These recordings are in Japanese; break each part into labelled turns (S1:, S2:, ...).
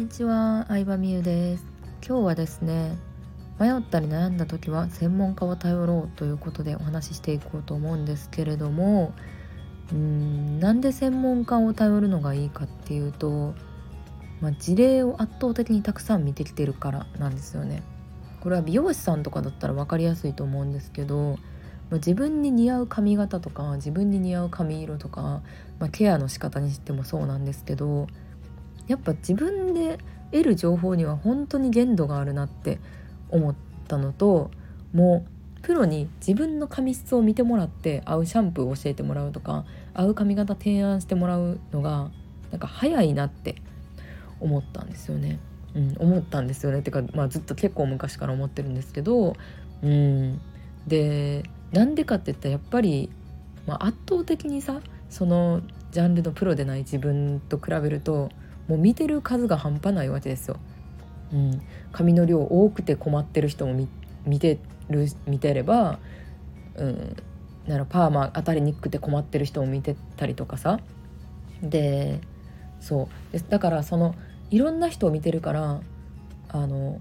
S1: にちは、相葉美優です。今日はですね迷ったり悩んだ時は専門家を頼ろうということでお話ししていこうと思うんですけれどもうんなんで専門家を頼るのがいいかっていうと、まあ、事例を圧倒的にたくさん見てきてるからなんですよね。これは美容師さんとかだったら分かりやすいと思うんですけどま自分に似合う髪型とか自分に似合う髪色とか、まあ、ケアの仕方にしてもそうなんですけどやっぱ自分で得る情報には本当に限度があるなって思ったのともうプロに自分の髪質を見てもらって合うシャンプーを教えてもらうとか合う髪型提案してもらうのがなんか早いなって思ったんですよね。うん、思ったんですよねてか、まあ、ずっと結構昔から思ってるんですけど、うん、でなんでかって言ったらやっぱり、まあ、圧倒的にさそのジャンルのプロでない自分と比べるともう見てる数が半端ないわけですよ。うん、髪の量多くて困ってる人も見てる見てれば、うん、ならパーマ当たりにくくて困ってる人も見てたりとかさ。でそう。でだからそのいろんな人を見てるからあの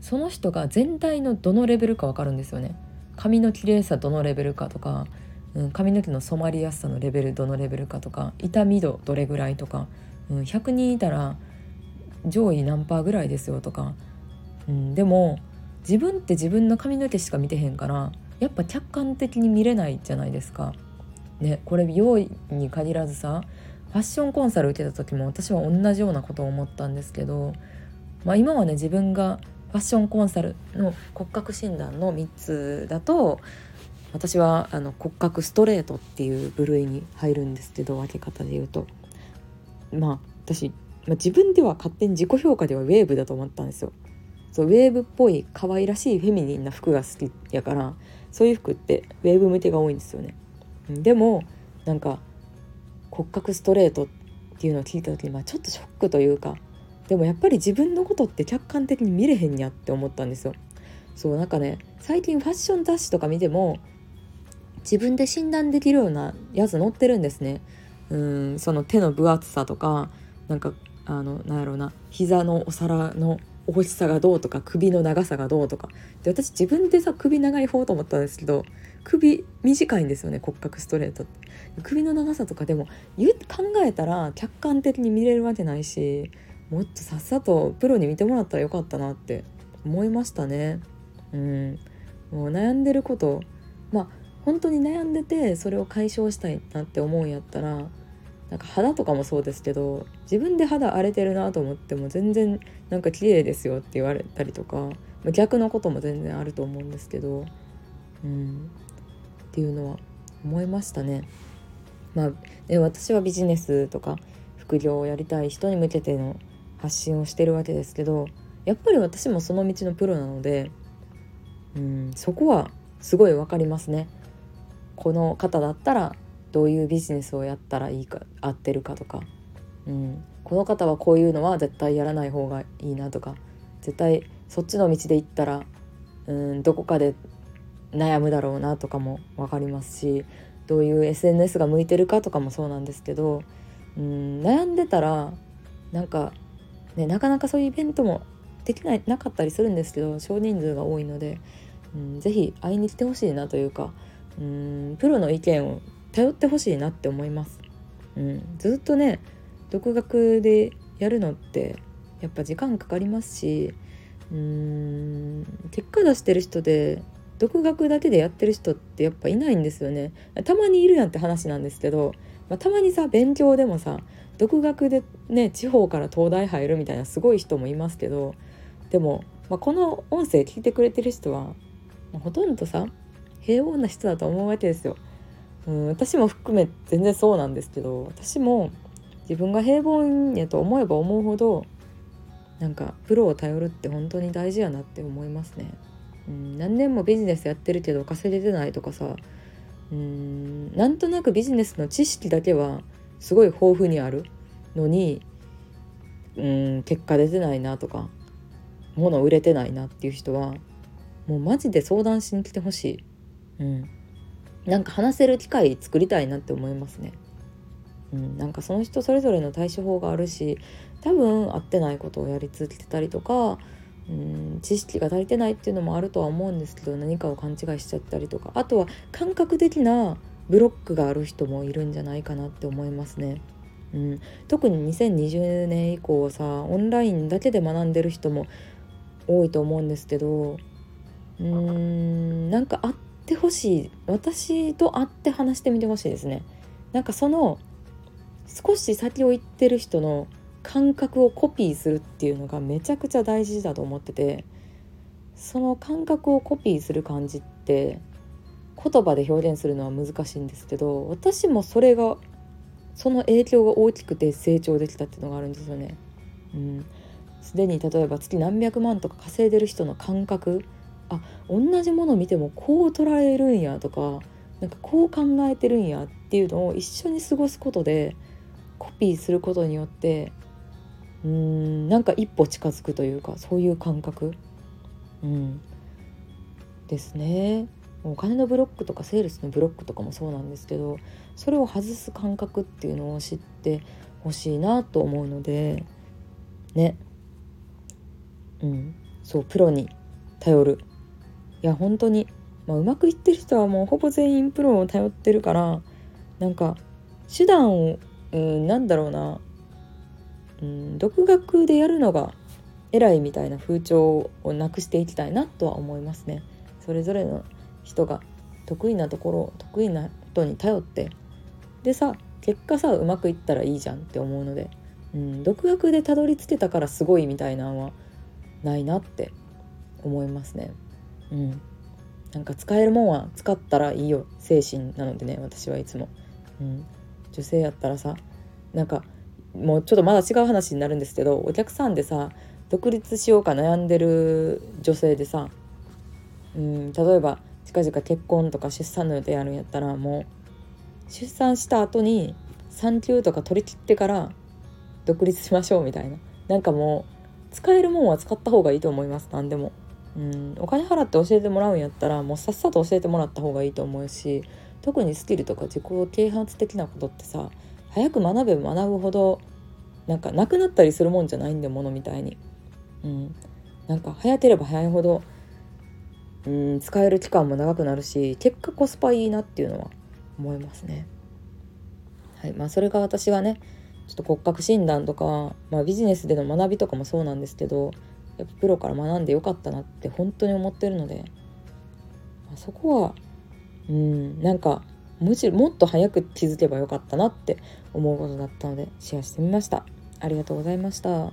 S1: その人が全体のどのレベルか分かるんですよね。髪の綺麗さどのレベルかとか、うん、髪の毛の染まりやすさのレベルどのレベルかとか痛み度どれぐらいとか、うん、100人いたら上位何パーぐらいですよとか、うん、でも自分って自分の髪の毛しか見てへんからやっぱ客観的に見れないじゃないですか。ね、これ美容院に限らずさファッションコンサル受けた時も私は同じようなことを思ったんですけど、まあ、今はね自分がファッションコンサルの骨格診断の3つだと私はあの骨格ストレートっていう部類に入るんですけど分け方で言うとまあ私、まあ、自分では勝手に自己評価ではウェーブだと思ったんですよ。そうウェーブっぽい可愛らしいフェミニンな服が好きやからそういう服ってウェーブ向けが多いんですよね。でもなんか骨格ストレートっていうのを聞いた時に、まあ、ちょっとショックというかでもやっぱり自分のことって客観的に見れへんやって思ったんですよ。そうなんかね最近ファッション雑誌とか見ても自分で診断できるようなやつ載ってるんですね。うんその手の分厚さとかなんかあのなんやろうな膝のお皿の大きさがどうとか首の長さがどうとか。で私自分でさ首長い方と思ったんですけど首短いんですよね骨格ストレートって。首の長さとかでも考えたら客観的に見れるわけないしもっとさっさとプロに見てもらったらよかったなって思いましたね。うん、もう悩んでることまあ本当に悩んでてそれを解消したいなって思うんやったらなんか肌とかもそうですけど自分で肌荒れてるなと思っても全然なんか綺麗ですよって言われたりとか逆のことも全然あると思うんですけど、うん、っていうのは思いましたね。まあ、で私はビジネスとか副業をやりたい人に向けての発信をしてるわけですけどやっぱり私もその道のプロなのでうんそこはすごい分かりますね。この方だったらどういうビジネスをやったらいいか合ってるかとか、うん、この方はこういうのは絶対やらない方がいいなとか。絶対そっちの道で行ったらうんどこかで悩むだろうなとかも分かりますしどういう SNS が向いてるかとかもそうなんですけどうん悩んでたらなんかね、なかなかそういうイベントもできないなかったりするんですけど少人数が多いので、うん、ぜひ会いに来てほしいなというかうんプロの意見を頼ってほしいなって思います。うん、ずっとね独学でやるのってやっぱ時間かかりますしうーん結果出してる人で独学だけでやってる人ってやっぱいないんですよねたまにいるやんって話なんですけど、まあ、たまにさ勉強でもさ独学でね地方から東大入るみたいなすごい人もいますけどでも、まあ、この音声聞いてくれてる人は、まあ、ほとんどさ平凡な人だと思うわけですよ。うん、私も含め全然そうなんですけど私も自分が平凡やと思えば思うほどなんかプロを頼るって本当に大事やなって思いますね。うん、何年もビジネスやってるけど稼げてないとかさうんなんとなくビジネスの知識だけはすごい豊富にあるのにうん結果出てないなとか物売れてないなっていう人はもうマジで相談しに来てほしい、うん、なんか話せる機会作りたいなって思いますねうん、なんかその人それぞれの対処法があるし多分合ってないことをやり続けてたりとか、うん、知識が足りてないっていうのもあるとは思うんですけど何かを勘違いしちゃったりとかあとは感覚的なブロックがある人もいるんじゃないかなって思いますね。うん、特に2020年以降さオンラインだけで学んでる人も多いと思うんですけどうーんなんか会ってほしい私と会って話してみてほしいですね。なんかその少し先を行ってる人の感覚をコピーするっていうのがめちゃくちゃ大事だと思っててその感覚をコピーする感じって言葉で表現するのは難しいんですけど私もそれがその影響が大きくて成長できたっていうのがあるんですよね。うん、すでに例えば月何百万とか稼いでる人の感覚あ同じもの見てもこう捉えるんやとかなんかこう考えてるんやっていうのを一緒に過ごすことでコピーすることによってうーんなんか一歩近づくというかそういう感覚、うん、ですね。お金のブロックとかセールスのブロックとかもそうなんですけどそれを外す感覚っていうのを知ってほしいなと思うのでね。うん。そうプロに頼る。や本当に、まあ、うまくいってる人はもうほぼ全員プロを頼ってるからなんか手段を、うん、なんだろうな、うん、独学でやるのが偉いみたいな風潮をなくしていきたいなとは思いますね。それぞれの人が得意なところ得意な人に頼ってでさ結果さうまくいったらいいじゃんって思うので、うん、独学でたどり着けたからすごいみたいなのはないなって思いますね。うん、なんか使えるもんは使ったらいいよ精神なのでね私はいつも、うん、女性やったらさなんかもうちょっとまだ違う話になるんですけどお客さんでさ独立しようか悩んでる女性でさ、うん、例えば近々結婚とか出産の予定あるんやったらもう出産した後に産休とか取り切ってから独立しましょうみたいな。なんかもう使えるもんは使った方がいいと思います何でも。うん。お金払って教えてもらうんやったらもうさっさと教えてもらった方がいいと思うし特にスキルとか自己啓発的なことってさ早く学べば学ぶほどなんかなくなったりするもんじゃないんでものみたいに。うん。なんか早ければ早いほどうん使える期間も長くなるし結果コスパいいなっていうのは思いますね。はい。まあ、それが私がねちょっと骨格診断とか、まあ、ビジネスでの学びとかもそうなんですけどやっぱプロから学んでよかったなって本当に思ってるので、まあ、そこはうんなんかむしろもっと早く気づけばよかったなって思うことだったのでシェアしてみました。ありがとうございました。